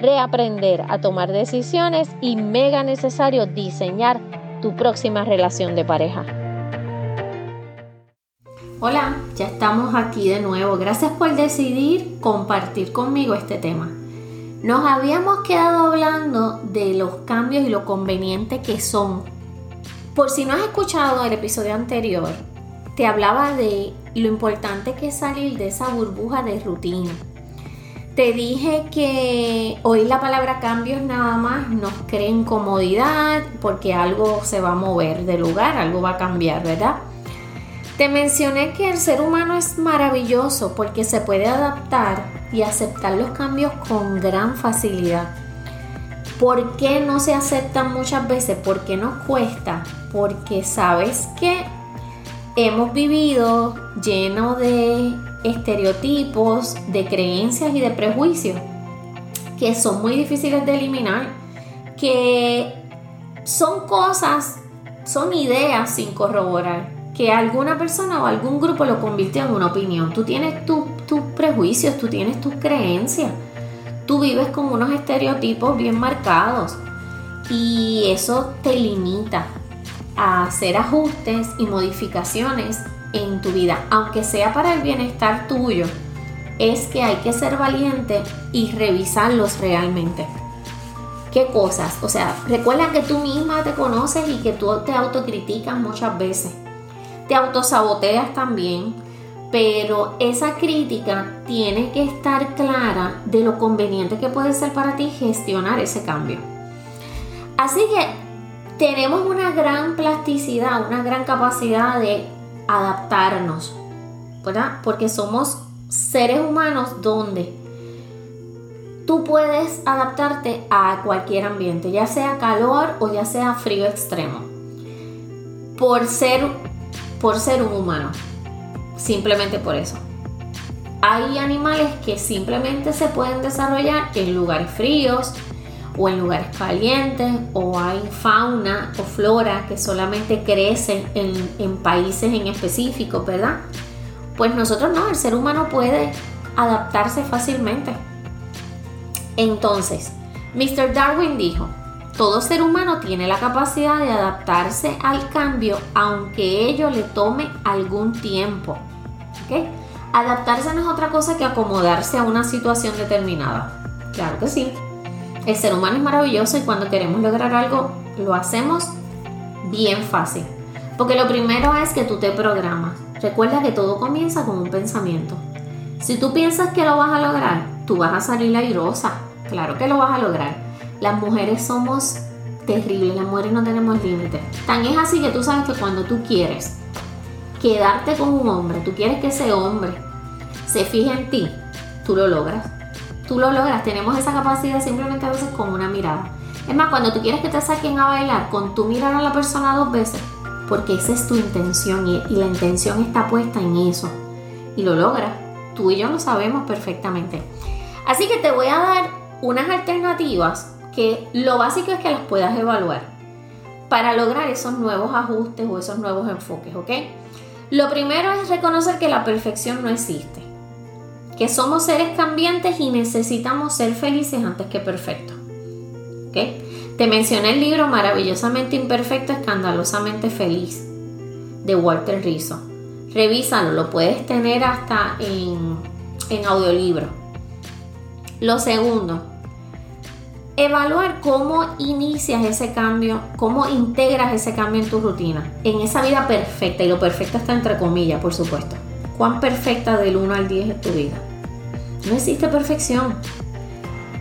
reaprender a tomar decisiones y mega necesario diseñar tu próxima relación de pareja. Hola, ya estamos aquí de nuevo. Gracias por decidir compartir conmigo este tema. Nos habíamos quedado hablando de los cambios y lo conveniente que son. Por si no has escuchado el episodio anterior, te hablaba de lo importante que es salir de esa burbuja de rutina te dije que oír la palabra cambios nada más nos crea incomodidad porque algo se va a mover de lugar, algo va a cambiar, ¿verdad? Te mencioné que el ser humano es maravilloso porque se puede adaptar y aceptar los cambios con gran facilidad. ¿Por qué no se aceptan muchas veces? ¿Por qué nos cuesta? Porque sabes que hemos vivido lleno de estereotipos, de creencias y de prejuicios que son muy difíciles de eliminar, que son cosas, son ideas sin corroborar, que alguna persona o algún grupo lo convirtió en una opinión. Tú tienes tus prejuicios, tú tienes tus creencias, tú vives con unos estereotipos bien marcados y eso te limita a hacer ajustes y modificaciones en tu vida, aunque sea para el bienestar tuyo, es que hay que ser valiente y revisarlos realmente. ¿Qué cosas? O sea, recuerda que tú misma te conoces y que tú te autocriticas muchas veces. Te autosaboteas también, pero esa crítica tiene que estar clara de lo conveniente que puede ser para ti gestionar ese cambio. Así que tenemos una gran plasticidad, una gran capacidad de adaptarnos, ¿verdad? Porque somos seres humanos donde tú puedes adaptarte a cualquier ambiente, ya sea calor o ya sea frío extremo, por ser, por ser un humano, simplemente por eso. Hay animales que simplemente se pueden desarrollar en lugares fríos, o en lugares calientes o hay fauna o flora que solamente crecen en, países en específico, ¿verdad? Pues nosotros no, el ser humano puede adaptarse fácilmente. Entonces, Mr. Darwin dijo, todo ser humano tiene la capacidad de adaptarse al cambio aunque ello le tome algún tiempo. ¿Okay? Adaptarse no es otra cosa que acomodarse a una situación determinada. Claro que sí. El ser humano es maravilloso y cuando queremos lograr algo lo hacemos bien fácil. Porque lo primero es que tú te programas. Recuerda que todo comienza con un pensamiento. Si tú piensas que lo vas a lograr, tú vas a salir airosa. Claro que lo vas a lograr. Las mujeres somos terribles, las mujeres no tenemos límites. Tan es así que tú sabes que cuando tú quieres quedarte con un hombre, tú quieres que ese hombre se fije en ti, tú lo logras tú lo logras. Tenemos esa capacidad simplemente a veces con una mirada. Es más, cuando tú quieres que te saquen a bailar, con tu mirar a la persona dos veces, porque esa es tu intención y, la intención está puesta en eso. Y lo logras. Tú y yo lo sabemos perfectamente. Así que te voy a dar unas alternativas que lo básico es que las puedas evaluar para lograr esos nuevos ajustes o esos nuevos enfoques, ¿ok? Lo primero es reconocer que la perfección no existe que somos seres cambiantes y necesitamos ser felices antes que perfectos. Te mencioné el libro Maravillosamente Imperfecto, Escandalosamente Feliz de Walter Rizzo. Revísalo, lo puedes tener hasta en, en audiolibro. Lo segundo, evaluar cómo inicias ese cambio, cómo integras ese cambio en tu rutina, en esa vida perfecta, y lo perfecto está entre comillas, por supuesto. ¿Cuán perfecta del 1 al 10 es tu vida? No existe perfección.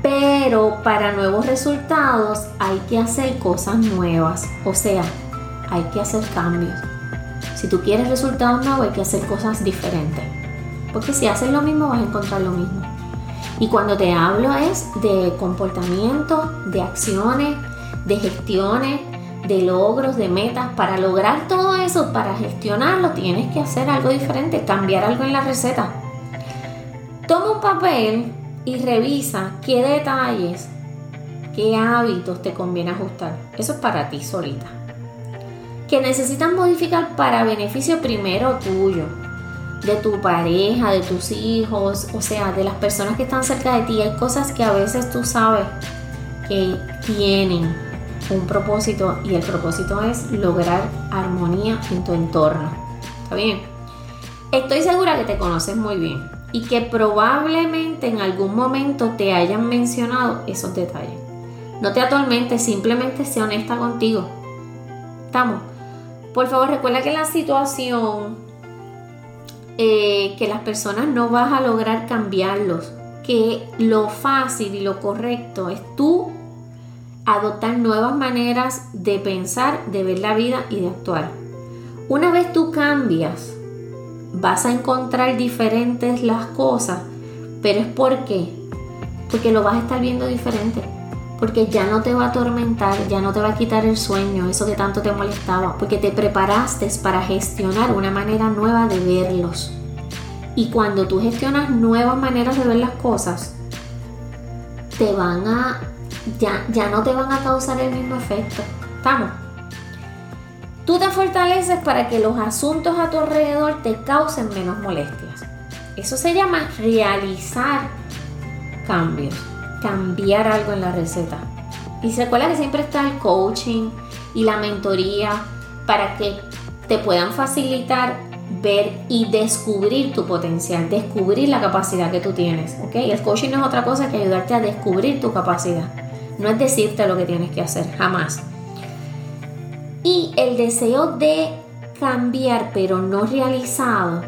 Pero para nuevos resultados hay que hacer cosas nuevas, o sea, hay que hacer cambios. Si tú quieres resultados nuevos hay que hacer cosas diferentes. Porque si haces lo mismo vas a encontrar lo mismo. Y cuando te hablo es de comportamiento, de acciones, de gestiones, de logros, de metas. Para lograr todo eso, para gestionarlo, tienes que hacer algo diferente, cambiar algo en la receta. Toma un papel y revisa qué detalles, qué hábitos te conviene ajustar. Eso es para ti solita. Que necesitas modificar para beneficio primero tuyo, de tu pareja, de tus hijos, o sea, de las personas que están cerca de ti. Hay cosas que a veces tú sabes que tienen un propósito y el propósito es lograr armonía en tu entorno. ¿Está bien? Estoy segura que te conoces muy bien y que probablemente en algún momento te hayan mencionado esos detalles. No te atormentes, simplemente sea honesta contigo. ¿Estamos? Por favor, recuerda que la situación eh, que las personas no vas a lograr cambiarlos, que lo fácil y lo correcto es tú adoptar nuevas maneras de pensar, de ver la vida y de actuar. Una vez tú cambias, vas a encontrar diferentes las cosas, pero es porque, porque lo vas a estar viendo diferente porque ya no te va a atormentar, ya no te va a quitar el sueño, eso que tanto te molestaba, porque te preparaste para gestionar una manera nueva de verlos. Y cuando tú gestionas nuevas maneras de ver las cosas, te van a, ya, ya no te van a causar el mismo efecto. ¿Estamos? Tú te fortaleces para que los asuntos a tu alrededor te causen menos molestias. Eso se llama realizar cambios cambiar algo en la receta. Y se recuerda que siempre está el coaching y la mentoría para que te puedan facilitar ver y descubrir tu potencial, descubrir la capacidad que tú tienes. ¿ok? El coaching no es otra cosa que ayudarte a descubrir tu capacidad. No es decirte lo que tienes que hacer, jamás. Y el deseo de cambiar pero no realizado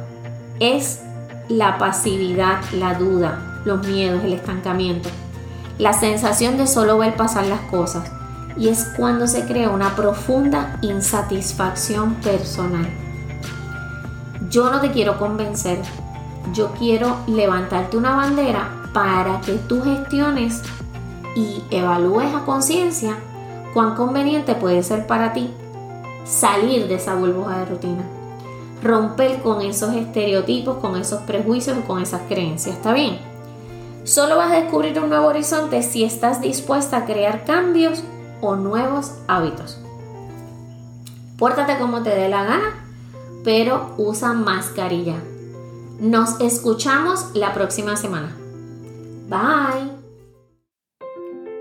es la pasividad, la duda, los miedos, el estancamiento la sensación de solo ver pasar las cosas y es cuando se crea una profunda insatisfacción personal. Yo no te quiero convencer, yo quiero levantarte una bandera para que tú gestiones y evalúes a conciencia cuán conveniente puede ser para ti salir de esa burbuja de rutina, romper con esos estereotipos, con esos prejuicios con esas creencias, ¿está bien? Solo vas a descubrir un nuevo horizonte si estás dispuesta a crear cambios o nuevos hábitos. Pórtate como te dé la gana, pero usa mascarilla. Nos escuchamos la próxima semana. Bye.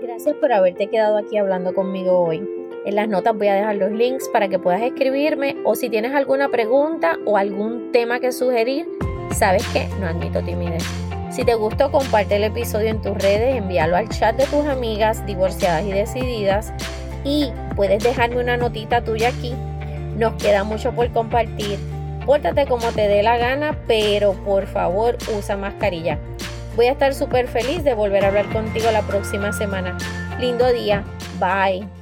Gracias por haberte quedado aquí hablando conmigo hoy. En las notas voy a dejar los links para que puedas escribirme o si tienes alguna pregunta o algún tema que sugerir, sabes que no admito timidez. Si te gustó, comparte el episodio en tus redes, envíalo al chat de tus amigas divorciadas y decididas y puedes dejarme una notita tuya aquí. Nos queda mucho por compartir. Pórtate como te dé la gana, pero por favor usa mascarilla. Voy a estar súper feliz de volver a hablar contigo la próxima semana. Lindo día. Bye.